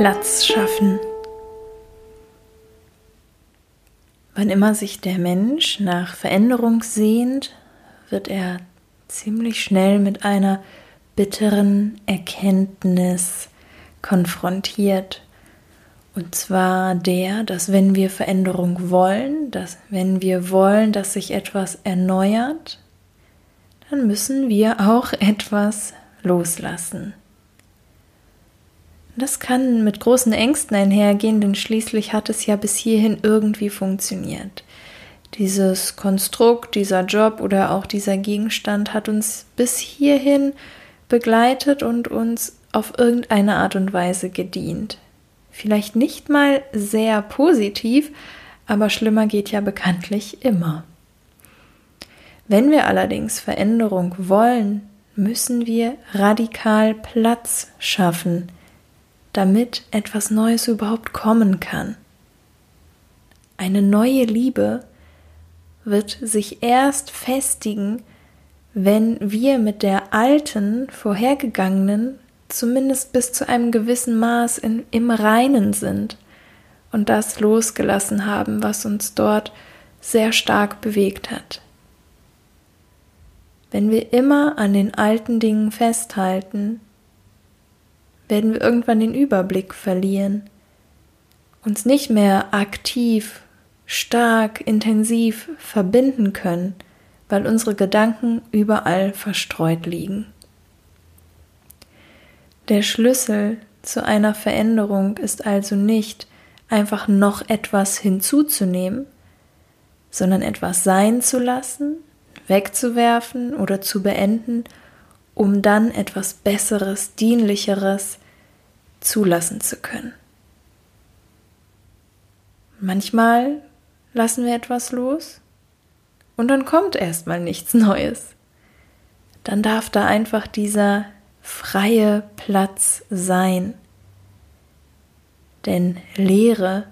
Platz schaffen. Wann immer sich der Mensch nach Veränderung sehnt, wird er ziemlich schnell mit einer bitteren Erkenntnis konfrontiert. Und zwar der, dass wenn wir Veränderung wollen, dass wenn wir wollen, dass sich etwas erneuert, dann müssen wir auch etwas loslassen. Das kann mit großen Ängsten einhergehen, denn schließlich hat es ja bis hierhin irgendwie funktioniert. Dieses Konstrukt, dieser Job oder auch dieser Gegenstand hat uns bis hierhin begleitet und uns auf irgendeine Art und Weise gedient. Vielleicht nicht mal sehr positiv, aber schlimmer geht ja bekanntlich immer. Wenn wir allerdings Veränderung wollen, müssen wir radikal Platz schaffen, damit etwas Neues überhaupt kommen kann. Eine neue Liebe wird sich erst festigen, wenn wir mit der alten, vorhergegangenen zumindest bis zu einem gewissen Maß in, im Reinen sind und das losgelassen haben, was uns dort sehr stark bewegt hat. Wenn wir immer an den alten Dingen festhalten, werden wir irgendwann den Überblick verlieren, uns nicht mehr aktiv, stark, intensiv verbinden können, weil unsere Gedanken überall verstreut liegen. Der Schlüssel zu einer Veränderung ist also nicht einfach noch etwas hinzuzunehmen, sondern etwas sein zu lassen, wegzuwerfen oder zu beenden, um dann etwas Besseres, Dienlicheres zulassen zu können. Manchmal lassen wir etwas los und dann kommt erstmal nichts Neues. Dann darf da einfach dieser freie Platz sein. Denn Leere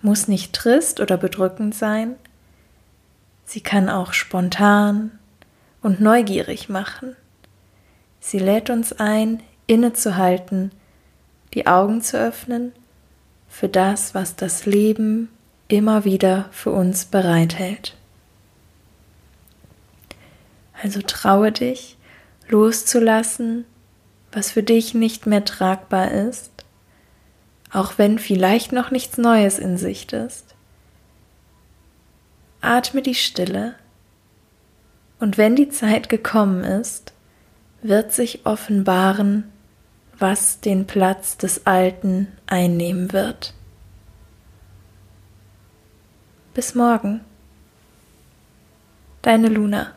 muss nicht trist oder bedrückend sein, sie kann auch spontan und neugierig machen. Sie lädt uns ein, innezuhalten, die Augen zu öffnen für das, was das Leben immer wieder für uns bereithält. Also traue dich, loszulassen, was für dich nicht mehr tragbar ist, auch wenn vielleicht noch nichts Neues in Sicht ist. Atme die Stille und wenn die Zeit gekommen ist, wird sich offenbaren, was den Platz des Alten einnehmen wird. Bis morgen. Deine Luna.